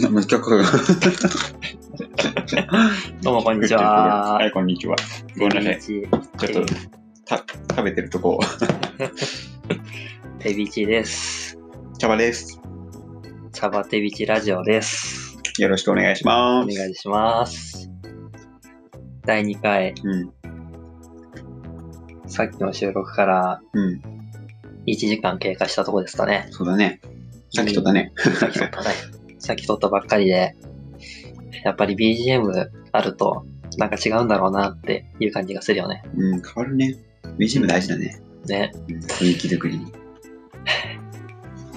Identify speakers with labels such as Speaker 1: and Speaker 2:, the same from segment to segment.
Speaker 1: どうもこんにちは。
Speaker 2: はい、こんにちは。ごめんなさい。
Speaker 1: ち
Speaker 2: ちょっと、た、食べてるとこ、
Speaker 1: テビチです。
Speaker 2: 茶葉です。
Speaker 1: 茶葉テビチラジオです。
Speaker 2: よろしくお願いしま
Speaker 1: お
Speaker 2: す。
Speaker 1: 願いします。第2回、
Speaker 2: うん、
Speaker 1: さっきの収録から
Speaker 2: うん、
Speaker 1: 1時間経過したとこですかね。
Speaker 2: そうだね。さっきとったね。
Speaker 1: さっき撮ったね。さっき撮ったばっかりで、やっぱり BGM あると、なんか違うんだろうなっていう感じがするよね。
Speaker 2: うん、変わるね。BGM 大事だね。
Speaker 1: ね。
Speaker 2: うん、雰囲気作りに。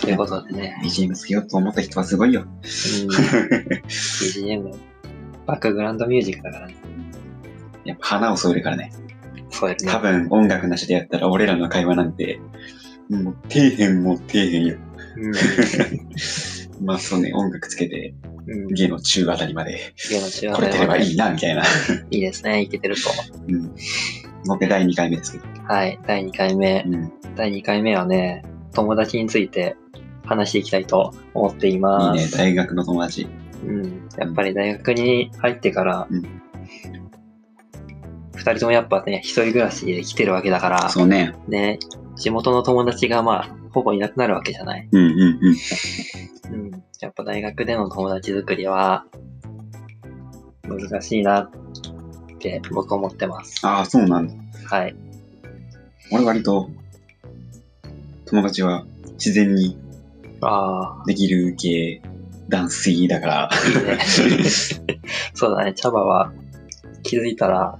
Speaker 1: ということでね。
Speaker 2: BGM つけようと思った人はすごいよ。
Speaker 1: うん、BGM、バックグラウンドミュージックだからね。
Speaker 2: やっぱ花を添えるからね。
Speaker 1: そうですね
Speaker 2: 多。分音楽なしでやったら俺らの会話なんて、もう底辺も底辺よ。
Speaker 1: うん。
Speaker 2: まあそうね、音楽つけて、
Speaker 1: うん。
Speaker 2: 芸の中あたりまで、
Speaker 1: ゲの中
Speaker 2: これてればいい
Speaker 1: い
Speaker 2: な、みたいな。
Speaker 1: いいですね。いけてると。
Speaker 2: うん。僕第2回目ですけど。
Speaker 1: はい。第2回目。
Speaker 2: うん。
Speaker 1: 第2回目はね、友達について話していきたいと思ってい
Speaker 2: いいね、
Speaker 1: ます。
Speaker 2: 大学の友達。
Speaker 1: うん。やっぱり大学に入ってから、
Speaker 2: うん
Speaker 1: 二人ともやっぱね、一人暮らしで来てるわけだから、
Speaker 2: そうね。
Speaker 1: ね、地元の友達がまあ、ほぼいなくなるわけじゃない。
Speaker 2: うんうんうん。
Speaker 1: うん。やっぱ大学での友達作りは、難しいなって僕思ってます。
Speaker 2: ああ、そうなんだ。
Speaker 1: はい。
Speaker 2: 俺割と、友達は自然に
Speaker 1: あ
Speaker 2: できる系、ダンスだから。
Speaker 1: あ、いいね。そうだね、茶葉は気づいたら、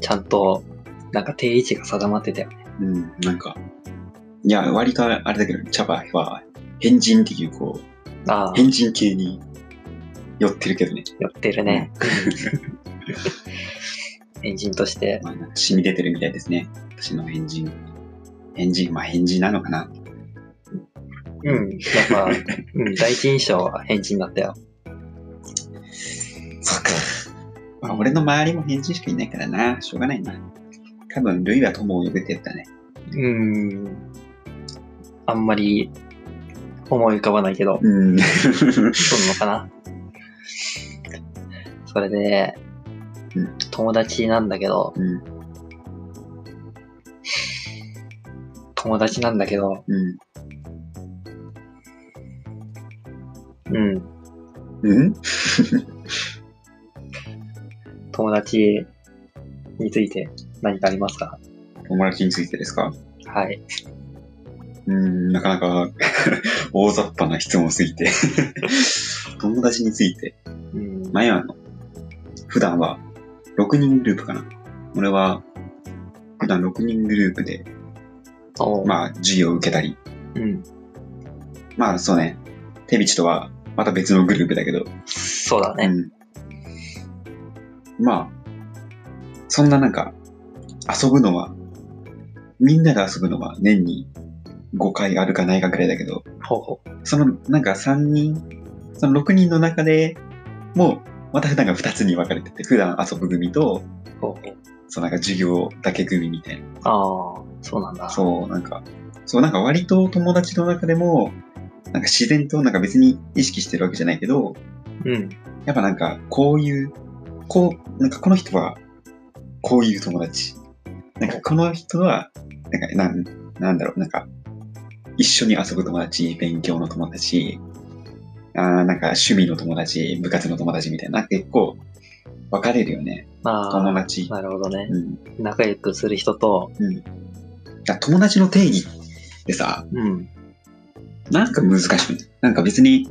Speaker 1: ちゃんと、なんか定位置が定まってたよね。
Speaker 2: うん、なんか、いや、割とあれだけど、茶葉は変人っていう、こう、
Speaker 1: ああ、
Speaker 2: 変人系に寄ってるけどね。
Speaker 1: 寄ってるね。エンジンとして、
Speaker 2: まあ、染み出てるみたいですね。私の変人。変人、まあ変人なのかな。
Speaker 1: うん、やっぱ、うん、第一印象は変人だったよ。
Speaker 2: そっか。まあ、俺の周りも変人しかいないからな。しょうがないな。多分、ルイは友を呼べてやったね。
Speaker 1: うん、あんまり思い浮かばないけど、
Speaker 2: うん。
Speaker 1: そうなのかな。それで、
Speaker 2: うん
Speaker 1: 友達なんだけど、
Speaker 2: うん。
Speaker 1: 友達なんだけど、
Speaker 2: うん。
Speaker 1: うん、
Speaker 2: うん？
Speaker 1: 友達について何かありますか？
Speaker 2: 友達についてですか？
Speaker 1: はい。
Speaker 2: うん、なかなか 大雑把な質問すぎて。友達について。
Speaker 1: うん、
Speaker 2: 前はあの、普段は6人グループかな。俺は、普段6人グループで、まあ、授業を受けたり。
Speaker 1: うん、
Speaker 2: まあ、そうね。テビチとは、また別のグループだけど。
Speaker 1: そうだね。
Speaker 2: うん。まあ、そんななんか、遊ぶのは、みんなで遊ぶのは年に5回あるかないかくらいだけど、
Speaker 1: ほうほう。
Speaker 2: そのなんか3人、その6人の中でもう、また普段が2つに分かれてて、普段遊ぶ組と、
Speaker 1: ほうほう。
Speaker 2: そうなんか授業だけ組みたいな。
Speaker 1: ああ、そうなんだ。
Speaker 2: そう、なんか、そうなんか割と友達の中でも、なんか自然となんか別に意識してるわけじゃないけど、
Speaker 1: うん。
Speaker 2: やっぱなんかこういう、こう、なんかこの人はこういう友達。なんかこの人は、なんかなん、なんだろう、なんか一緒に遊ぶ友達、勉強の友達、あーなんか趣味の友達、部活の友達みたいな、結構分かれるよね。
Speaker 1: まあ、
Speaker 2: 友達。
Speaker 1: なるほどね。
Speaker 2: うん。
Speaker 1: 仲良くする人と、
Speaker 2: うん。友達の定義ってさ、
Speaker 1: うん。
Speaker 2: なんか難しい？なんか別に、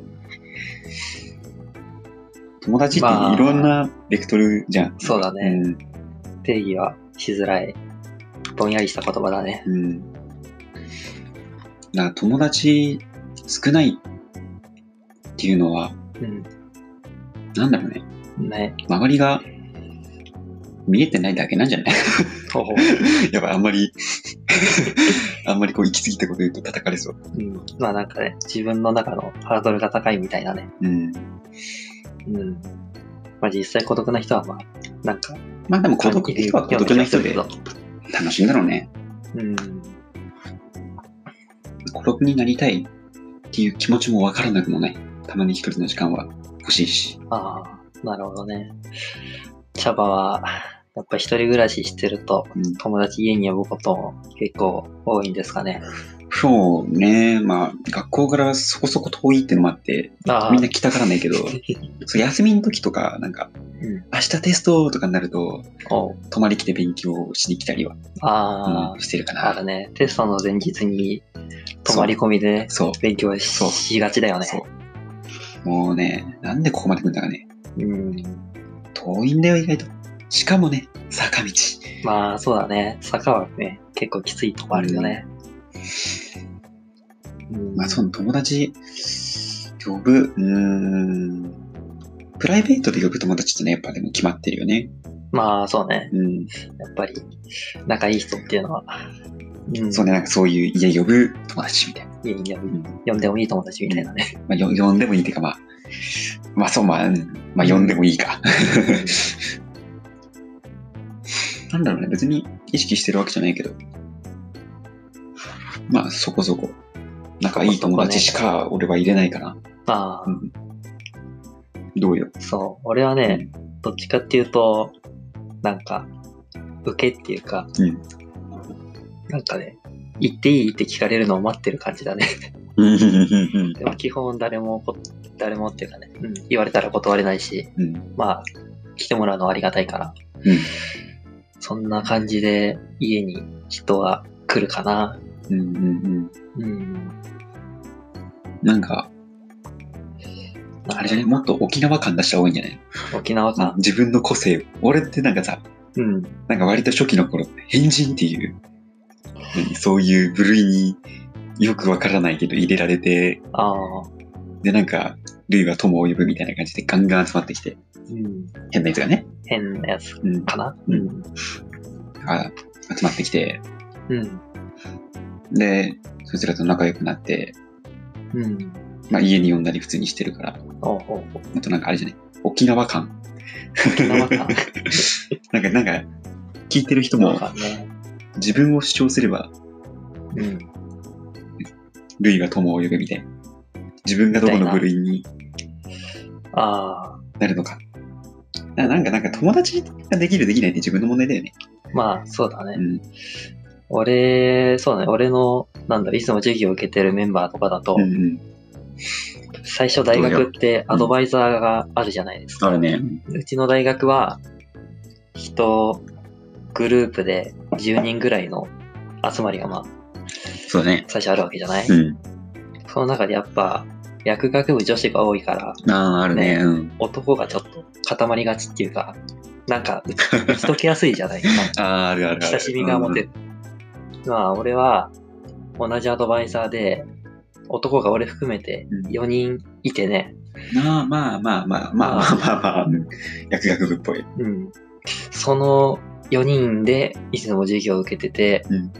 Speaker 2: 友達って
Speaker 1: まあ
Speaker 2: いろんなベクトルじゃん。
Speaker 1: そうだね。
Speaker 2: うん。
Speaker 1: 定義はしづらい。ぼんやりした言葉だね。
Speaker 2: うん。だ友達少ないっていうのは、
Speaker 1: うん。
Speaker 2: なんだろうね。
Speaker 1: ね。
Speaker 2: 周りが見えてないだけなんじゃない？やっぱあんまり、あんまりこう行き過ぎたこと言うと叩かれそう。
Speaker 1: う。うん。まあなんかね、自分の中のハードルが高いみたいなね。
Speaker 2: うん。
Speaker 1: うん。まあ実際孤独な人はまあ、なんか、
Speaker 2: まあでも孤独な人は孤独な人で楽しいんだろうね。
Speaker 1: うな気がする
Speaker 2: 孤独になりたいっていう気持ちもわからなくもない。たまに一人の時間は欲しいし。
Speaker 1: ああ、なるほどね。茶葉は、やっぱ一人暮らししてると、
Speaker 2: うん、
Speaker 1: 友達家に呼ぶことも結構多いんですかね。
Speaker 2: そうね。まあ、学校からそこそこ遠いってのもあって、
Speaker 1: ああ、
Speaker 2: みんな来たがらないけど、そう休みの時とか、なんか、
Speaker 1: うん。
Speaker 2: 明日テストとかになると、泊まり来て勉強しに来たりは、
Speaker 1: あ
Speaker 2: うんしてるか
Speaker 1: あ、あ
Speaker 2: な。
Speaker 1: るね。テストの前日に泊まり込みでね
Speaker 2: そう。
Speaker 1: 勉強し
Speaker 2: そう
Speaker 1: しがちだよね。
Speaker 2: もうね、なんでここまで来るんだかね。
Speaker 1: うん。
Speaker 2: 遠いんだよ、意外と。しかもね、坂道。
Speaker 1: まあ、そうだね。坂はね、結構きついとこあるよね。うん
Speaker 2: まあ、その友達、呼ぶ、うーん、プライベートで呼ぶ友達ってね、やっぱでも決まってるよね。
Speaker 1: まあ、そうね。
Speaker 2: うん。
Speaker 1: やっぱり、仲いい人っていうのは、うん、
Speaker 2: そうね、なんかそういう家呼ぶ友達みたいな。
Speaker 1: 家に呼ぶ
Speaker 2: うん
Speaker 1: 呼んでもいい友達みたいなね。
Speaker 2: まあ、よ呼んでもいいっていうか、まあ、まあそう、まあ、うんまあ呼んでもいいか。なんだろうね、別に意識してるわけじゃないけど。まあ、そこそこ。仲いい友達しか俺は入れないかな。
Speaker 1: ああ、
Speaker 2: うん。どうよ。
Speaker 1: そう。俺はね、どっちかっていうと、なんか、受けっていうか、
Speaker 2: うん
Speaker 1: なんかね、言っていいって聞かれるのを待ってる感じだね。
Speaker 2: うん。うんうん
Speaker 1: でも基本誰もこ、誰もっていうかね、うん、言われたら断れないし、
Speaker 2: うん。
Speaker 1: まあ、来てもらうのはありがたいから、
Speaker 2: うん。
Speaker 1: そんな感じで家に人は来るかな。
Speaker 2: うんうんうん。
Speaker 1: うん。
Speaker 2: なんか、あれじゃね、もっと沖縄感出した方がいいんじゃない
Speaker 1: 沖縄か。
Speaker 2: 自分の個性。俺ってなんかさ、
Speaker 1: うん。
Speaker 2: なんか割と初期の頃、変人っていう、何そういう部類によくわからないけど入れられて。で、なんか、ルイは友を呼ぶみたいな感じでガンガン集まってきて、
Speaker 1: うん。
Speaker 2: 変なやつがね、
Speaker 1: 変なやつ
Speaker 2: うん、
Speaker 1: かな
Speaker 2: う
Speaker 1: うんん。
Speaker 2: が集まってきて、
Speaker 1: うん。
Speaker 2: で、そいつらと仲良くなって、
Speaker 1: うん。
Speaker 2: まあ家に呼んだり普通にしてるから、
Speaker 1: おうおう
Speaker 2: あとなんかあれじゃない？沖縄感。
Speaker 1: 沖縄か。
Speaker 2: なんか、なんか、聞いてる人も
Speaker 1: かね。
Speaker 2: 自分を主張すれば、
Speaker 1: うん。
Speaker 2: ルイが友を呼ぶみたいな。自分がどこの部類に
Speaker 1: ああ。
Speaker 2: なるのか。ななんか、なんか友達ができるできないって自分の問題だよね。
Speaker 1: まあ、そうだね。
Speaker 2: うん。
Speaker 1: 俺、そうだね。俺の、なんだろ、いつも授業を受けてるメンバーとかだと、
Speaker 2: うんうん。
Speaker 1: 最初大学ってアドバイザーがあるじゃないですか。
Speaker 2: あるね。
Speaker 1: うちの大学は、人、グループで10人ぐらいの集まりがまあ、
Speaker 2: そうだね。
Speaker 1: 最初あるわけじゃない、
Speaker 2: うん。
Speaker 1: その中でやっぱ、薬学部女子が多いから、
Speaker 2: ああ、あるね。
Speaker 1: ね
Speaker 2: うん。
Speaker 1: 男がちょっと固まりがちっていうか、なんか、打ち解けやすいじゃない？
Speaker 2: ああ、あるあるある。
Speaker 1: 親しみが持てる。まあ、俺は、同じアドバイザーで、男が俺含めて
Speaker 2: うん
Speaker 1: 4人いてね、
Speaker 2: うん。まあまあまあまあまあまあまあまあ、うん薬学部っぽい。
Speaker 1: うん。その4人でいつも授業を受けてて、
Speaker 2: うん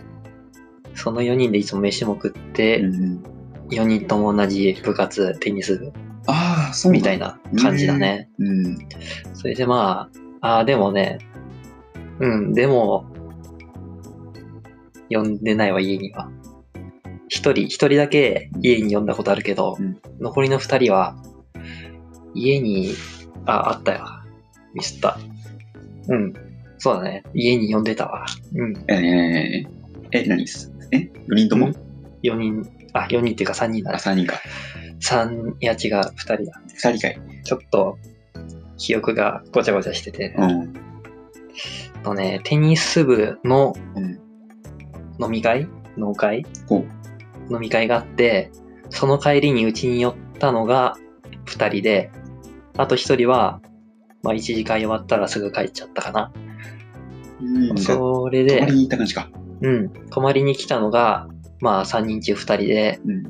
Speaker 1: その4人でいつも飯も食って、
Speaker 2: うんうん。
Speaker 1: 4人とも同じ部活、テニス部
Speaker 2: ああ、そう
Speaker 1: みたいな感じだね。
Speaker 2: うん。
Speaker 1: それでまあ、ああ、でもね、うん、でも、呼んでないわ、家には。一人、一人だけ家に呼んだことあるけど、
Speaker 2: うん
Speaker 1: 残りの二人は、家に、あ、あったよ。ミスった。うん。そうだね。家に呼んでたわ。うん。
Speaker 2: えー、え、何ですえ ?4 人とも？
Speaker 1: うん4人、あ、4人っていうか3人だ
Speaker 2: あ、
Speaker 1: ね。
Speaker 2: 3人か。
Speaker 1: 3、いや違う、2人だ。
Speaker 2: 2人かい。
Speaker 1: ちょっと、記憶がごちゃごちゃしてて。
Speaker 2: うん。
Speaker 1: とね、テニス部の
Speaker 2: うん。
Speaker 1: 飲み会？農会？
Speaker 2: ほ
Speaker 1: 飲み会があって、その帰りにうちに寄ったのが2人で、あと1人は、まあ1時間終わったらすぐ帰っちゃったかな。
Speaker 2: うん。
Speaker 1: それで
Speaker 2: 泊まり、に行った感じか。
Speaker 1: うん、泊まりに来たのが、まあ3人中2人で、
Speaker 2: うん。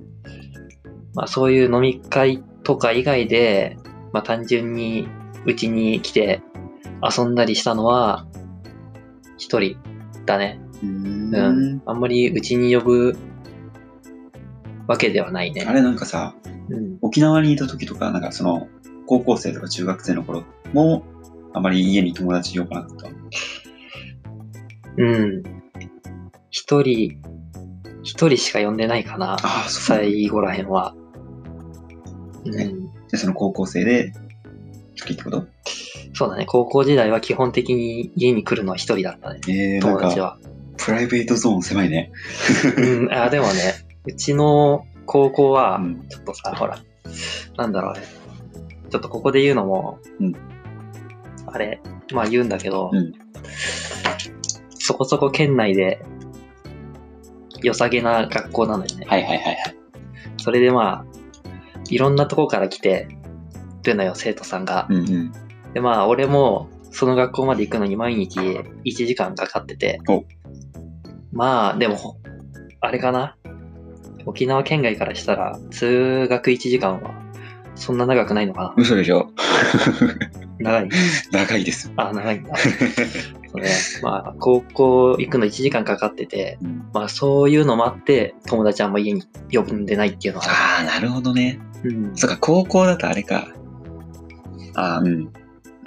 Speaker 1: まあそういう飲み会とか以外で、まあ単純にうちに来て遊んだりしたのは、1人だね。
Speaker 2: うー
Speaker 1: うん
Speaker 2: ん。
Speaker 1: あんまりうちに呼ぶわけではないね。
Speaker 2: あれなんかさ、
Speaker 1: うん。
Speaker 2: 沖縄にいた時とか、なんかその、高校生とか中学生の頃も、あまり家に友達呼ばなかった。
Speaker 1: うん。一人、一人しか呼んでないかな。
Speaker 2: ああ。
Speaker 1: 最後らへんは。うん。
Speaker 2: で、その高校生で、一人ってこと？
Speaker 1: そうだね。高校時代は基本的に家に来るのは一人だったね。
Speaker 2: えー、
Speaker 1: 友達は。
Speaker 2: プライベートゾーン狭いね。
Speaker 1: うん、あ、でもね、うちの高校は
Speaker 2: う、ん。
Speaker 1: ちょっとさ、ほら、なんだろうね。ちょっとここで言うのも、
Speaker 2: うん
Speaker 1: あれ、まあ言うんだけど、
Speaker 2: うん
Speaker 1: そこそこ県内で良さげな学校なのよね。
Speaker 2: はいはいはいはい。
Speaker 1: それでまあ、いろんなとこから来てるのよ、生徒さんが。
Speaker 2: うんうん。
Speaker 1: でまあ、俺もその学校まで行くのに毎日1時間かかってて
Speaker 2: お。
Speaker 1: まあ、でも、あれかな？沖縄県外からしたら、通学1時間は、そんな長くないのか
Speaker 2: 嘘でしょ？
Speaker 1: な長い
Speaker 2: 長いです。
Speaker 1: あ、長いんだ。まあ、高校行くの1時間かかってて、
Speaker 2: うん
Speaker 1: まあ、そういうのもあって、友達あんま家に呼んでないっていうのはあ
Speaker 2: ああ、なるほどね。
Speaker 1: る。うん。
Speaker 2: そっか、高校だとあれか。ああ、うん。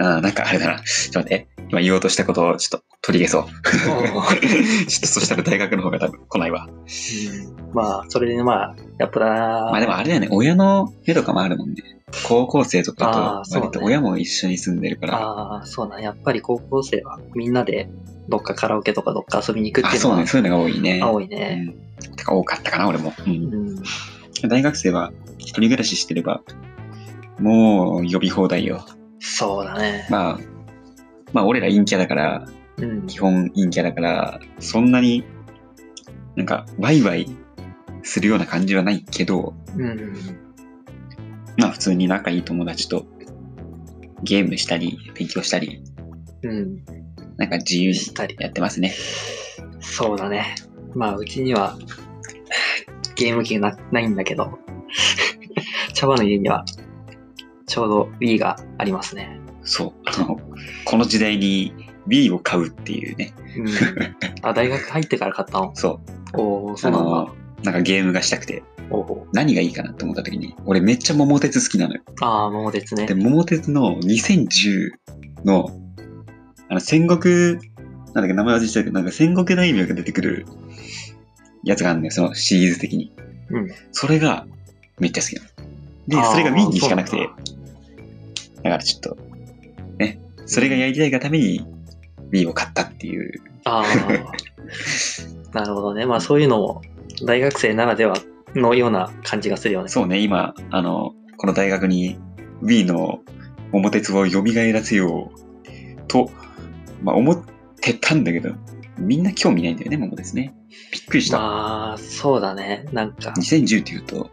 Speaker 2: ああ、なんかあれだな。ちょっと待って。今言おうとしたことをちょっと取り消そう。ちょっとそしたら大学の方が多分来ないわ。
Speaker 1: うんまあ、それでまあ、やっぱ
Speaker 2: まあでもあれだよね、親の目とかもあるもんね。高校生と
Speaker 1: あ
Speaker 2: かと割と親も一緒に住んでるから。
Speaker 1: ああ、そうだね。やっぱり高校生はみんなでどっかカラオケとかどっか遊びに行くっていうのは
Speaker 2: あそうね、そういうのが多いね。
Speaker 1: 多いね。
Speaker 2: うん。てか多かったかな、俺も。うん
Speaker 1: うん。
Speaker 2: 大学生は一人暮らししてれば、もう呼び放題よ。
Speaker 1: そうだね。
Speaker 2: まあ、まあ俺ら陰キャだから、
Speaker 1: うん。
Speaker 2: 基本陰キャだから、そんなになんかワイワイするような感じはないけど、
Speaker 1: うん。
Speaker 2: まあ普通に仲いい友達とゲームしたり、勉強したり、
Speaker 1: うん。
Speaker 2: なんか自由に
Speaker 1: したり。
Speaker 2: やってますね。
Speaker 1: そうだね。まあ、うちにはゲーム機がなないんだけど、茶葉の家にはちょうど Wii がありますね。
Speaker 2: そう。あの、この時代に Wii を買うっていうね。
Speaker 1: うん。あ、大学入ってから買ったの？
Speaker 2: そう。
Speaker 1: おー、そ
Speaker 2: あ
Speaker 1: うなんだ。
Speaker 2: の、なんかゲームがしたくて、何がいいかなと思った時に、俺めっちゃ桃鉄好きなのよ。
Speaker 1: ああ、桃鉄ね
Speaker 2: で、。桃鉄の2010の、あの、戦国、なんだっけ、名前忘れちゃうけど、なんか戦国大名が出てくるやつがあるんだよ、そのシリーズ的に。
Speaker 1: うん。
Speaker 2: それがめっちゃ好きなの。で、それが Wii にしかなくて、だからちょっと、ね、それがやりたいがために Wii を買ったっていう。
Speaker 1: ああ。なるほどね。まあそういうのも大学生ならではのような感じがするよね。
Speaker 2: そうね、今、あの、この大学に Wii の桃鉄を蘇らせようと、まあ思ってたんだけど、みんな興味ないんだよね、桃鉄ね。びっくりした。
Speaker 1: まあ、そうだね。なんか、
Speaker 2: 2010って言うと、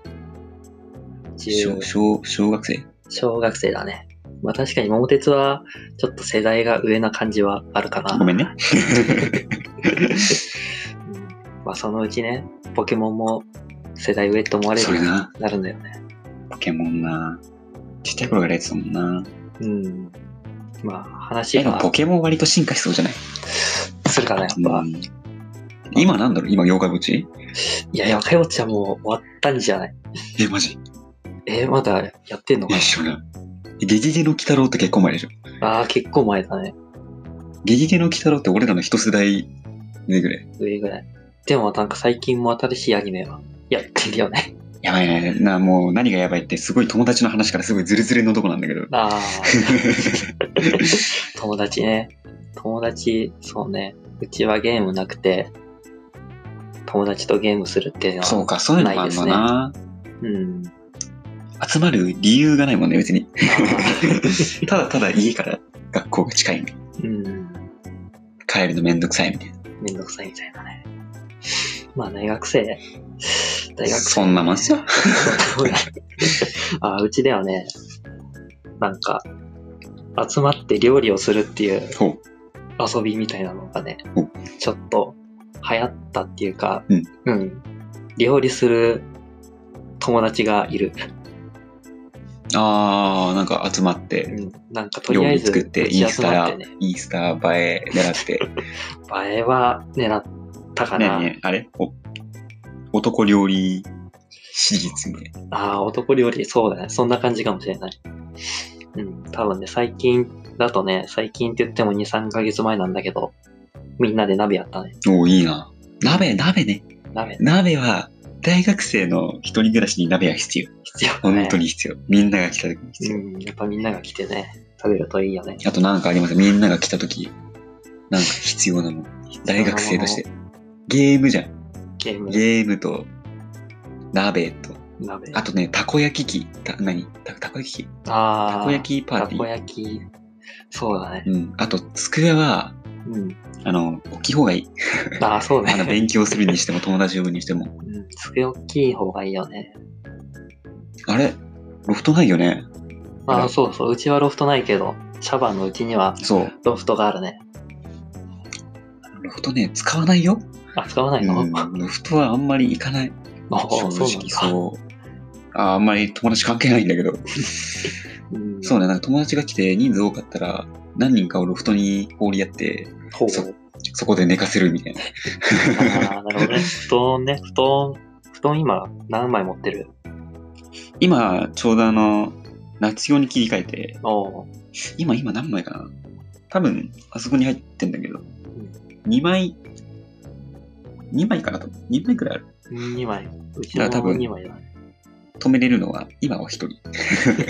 Speaker 2: 小
Speaker 1: 10
Speaker 2: 小小学生？
Speaker 1: 小学生だね。まあ確かに桃鉄はちょっと世代が上な感じはあるかな。
Speaker 2: ごめんね。
Speaker 1: う んまあそのうちね、ポケモンも世代上って思われるように
Speaker 2: な、
Speaker 1: なるんだよね。
Speaker 2: ポケモンな。ちっちゃい頃からやってたもんな。
Speaker 1: うん。まあ話
Speaker 2: え、でも
Speaker 1: が
Speaker 2: ポケモン割と進化しそうじゃない？
Speaker 1: するかな、やっぱ。
Speaker 2: うん今なんだろう？今、妖怪墓地
Speaker 1: いや、やかよちゃんも終わったんじゃない？
Speaker 2: え、マジ？
Speaker 1: えーまだやってんのか
Speaker 2: え、知らない。ゲゲゲの鬼太郎って結構前でしょ
Speaker 1: なああ、結構前だね。
Speaker 2: ゲゲゲの鬼太郎って俺らの一世代目ぐらい。
Speaker 1: 上ぐらい。でもなんか最近も新しいアニメはやってるよね。
Speaker 2: やばいね。な、もう何がやばいって、すごい友達の話からすごいズルズルのとこなんだけど。
Speaker 1: ああ。友達ね。友達、そうね。うちはゲームなくて、友達とゲームするっていうのは。
Speaker 2: そうか、そういうのもあるのな。
Speaker 1: うん。
Speaker 2: 集まる理由がないもんね、別に。
Speaker 1: あ
Speaker 2: ただただ家から学校が近いみたいな。
Speaker 1: ーうん。
Speaker 2: 帰るのめんどくさいみたいな。
Speaker 1: めんどくさいみたいなね。まあ大学生、大学生。
Speaker 2: そんなもんっすよ。
Speaker 1: あーうちではね、なんか、集まって料理をするっていう。遊びみたいなのがね
Speaker 2: お、
Speaker 1: ちょっと流行ったっていうか、
Speaker 2: うん。
Speaker 1: うん。料理する友達がいる。
Speaker 2: あー、なんか集まって、
Speaker 1: うん。なんかとりあえず、
Speaker 2: 料理作って、インスタ
Speaker 1: 集まってね、、
Speaker 2: インスタ映え狙って。
Speaker 1: 映えは狙ったかな。
Speaker 2: ねえねえ、あれ？お男料理シリーズみたいな。
Speaker 1: ああ、男料理、そうだね。そんな感じかもしれない。うん。多分ね、最近だとね、最近って言っても2、3ヶ月前なんだけど、みんなで鍋やったね。
Speaker 2: おーいいな。鍋、鍋ね。
Speaker 1: 鍋。
Speaker 2: 鍋は、大学生の一人暮らしに鍋は必要。
Speaker 1: 必要だね。
Speaker 2: 本当に必要。みんなが来た時に必要。
Speaker 1: うん、やっぱみんなが来てね、食べるといいよね。
Speaker 2: あとなんかあります？みんなが来た時、なんか必要なもの。大学生として。ゲームじゃん。
Speaker 1: ゲーム、
Speaker 2: ゲームと、鍋と、
Speaker 1: 鍋。
Speaker 2: あとね、たこ焼き器。た、何？たたこ焼き器？
Speaker 1: あー
Speaker 2: たこ焼きパーティ
Speaker 1: たこ
Speaker 2: ー。
Speaker 1: 焼き、そうだね。
Speaker 2: うん。あと、机は、
Speaker 1: うん。
Speaker 2: あの、大きい方がいい。
Speaker 1: ああ、そうね
Speaker 2: あ。の、勉強するにしても、友達呼ぶにしても。
Speaker 1: うん、机大きい方がいいよね。
Speaker 2: あれ？ロフトないよね。
Speaker 1: ああ、そうそう。うちはロフトないけど、シャバンのうちには
Speaker 2: そう。
Speaker 1: ロフトがあるね。
Speaker 2: ロフトね、使わないよ。
Speaker 1: あ、使わないの、
Speaker 2: うん。ロフトはあんまり行かない。
Speaker 1: あ
Speaker 2: 正
Speaker 1: あ、そうなん
Speaker 2: 直、
Speaker 1: だ。
Speaker 2: そう。ああんまり友達関係ないんだけど。
Speaker 1: うん、
Speaker 2: そうね、なんか友達が来て人数多かったら、何人かをロフトに放りやって。そそこで寝かせるみたいな。
Speaker 1: ああ、なるほどね。布団ね、布団、布団今何枚持ってる？
Speaker 2: 今、ちょうどあの、夏用に切り替えて、今、今何枚かな多分、あそこに入ってんだけど、2枚、2枚かなと。2枚くらいある。
Speaker 1: 2枚。うちの
Speaker 2: だから多分
Speaker 1: 2枚だね。
Speaker 2: 止めれるのは、今は1人。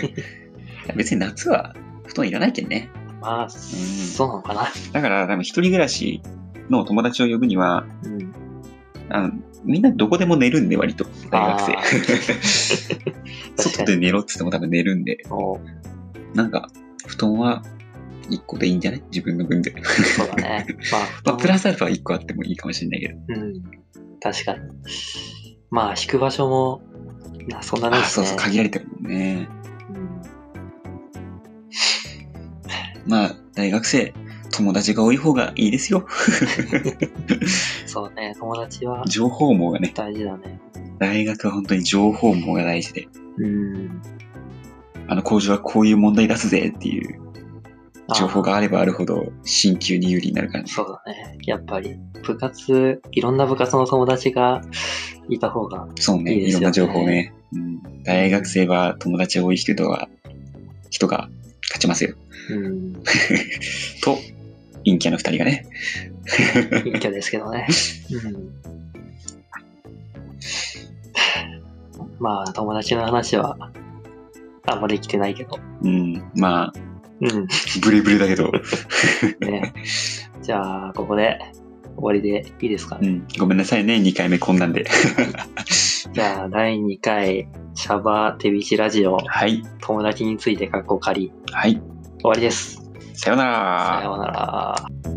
Speaker 2: 別に夏は布団いらないけんね。
Speaker 1: まあ、そうなのかな。
Speaker 2: だから、多分一人暮らしの友達を呼ぶには、
Speaker 1: うん。
Speaker 2: あのみんなどこでも寝るんで、割と。大学生 外。で寝ろって言っても多分寝るんで、なんか、布団は1個でいいんじゃない？自分の分で。
Speaker 1: そうだね。まあ、布
Speaker 2: まあ、
Speaker 1: 団
Speaker 2: プラスアルファ1個あってもいいかもしれないけど。
Speaker 1: うん。確かに。まあ、引く場所も、なそんなないね。
Speaker 2: そうそう、限られてるもんね。まあ、大学生、友達が多い方がいいですよ。
Speaker 1: そうね、友達は
Speaker 2: 情報網がね、
Speaker 1: 大事だね。
Speaker 2: 大学は本当に情報網が大事で、
Speaker 1: うん。
Speaker 2: あの工場はこういう問題出すぜっていう情報があればあるほど、進級に有利になるからね。
Speaker 1: そうだね。やっぱり、部活、いろんな部活の友達がいた方が、
Speaker 2: そうね、
Speaker 1: いいですよね
Speaker 2: いろんな情報ね。うん、大学生は友達が多い人は、人が勝ちますよ。
Speaker 1: うん、
Speaker 2: と、陰キャの二人がね。
Speaker 1: 陰キャですけどね。うん。まあ、友達の話は、あんまり来てないけど。
Speaker 2: うん、まあ、
Speaker 1: うん。
Speaker 2: ブレブレだけど、
Speaker 1: ね。じゃあ、ここで終わりでいいですかね。
Speaker 2: うん、ごめんなさいね、2回目こんなんで。
Speaker 1: じゃあ、第2回、シャバ手びちラジオ、
Speaker 2: はい、
Speaker 1: 友達についてかっこ仮、
Speaker 2: はい、
Speaker 1: 終わりです。
Speaker 2: さようなら。
Speaker 1: さようなら。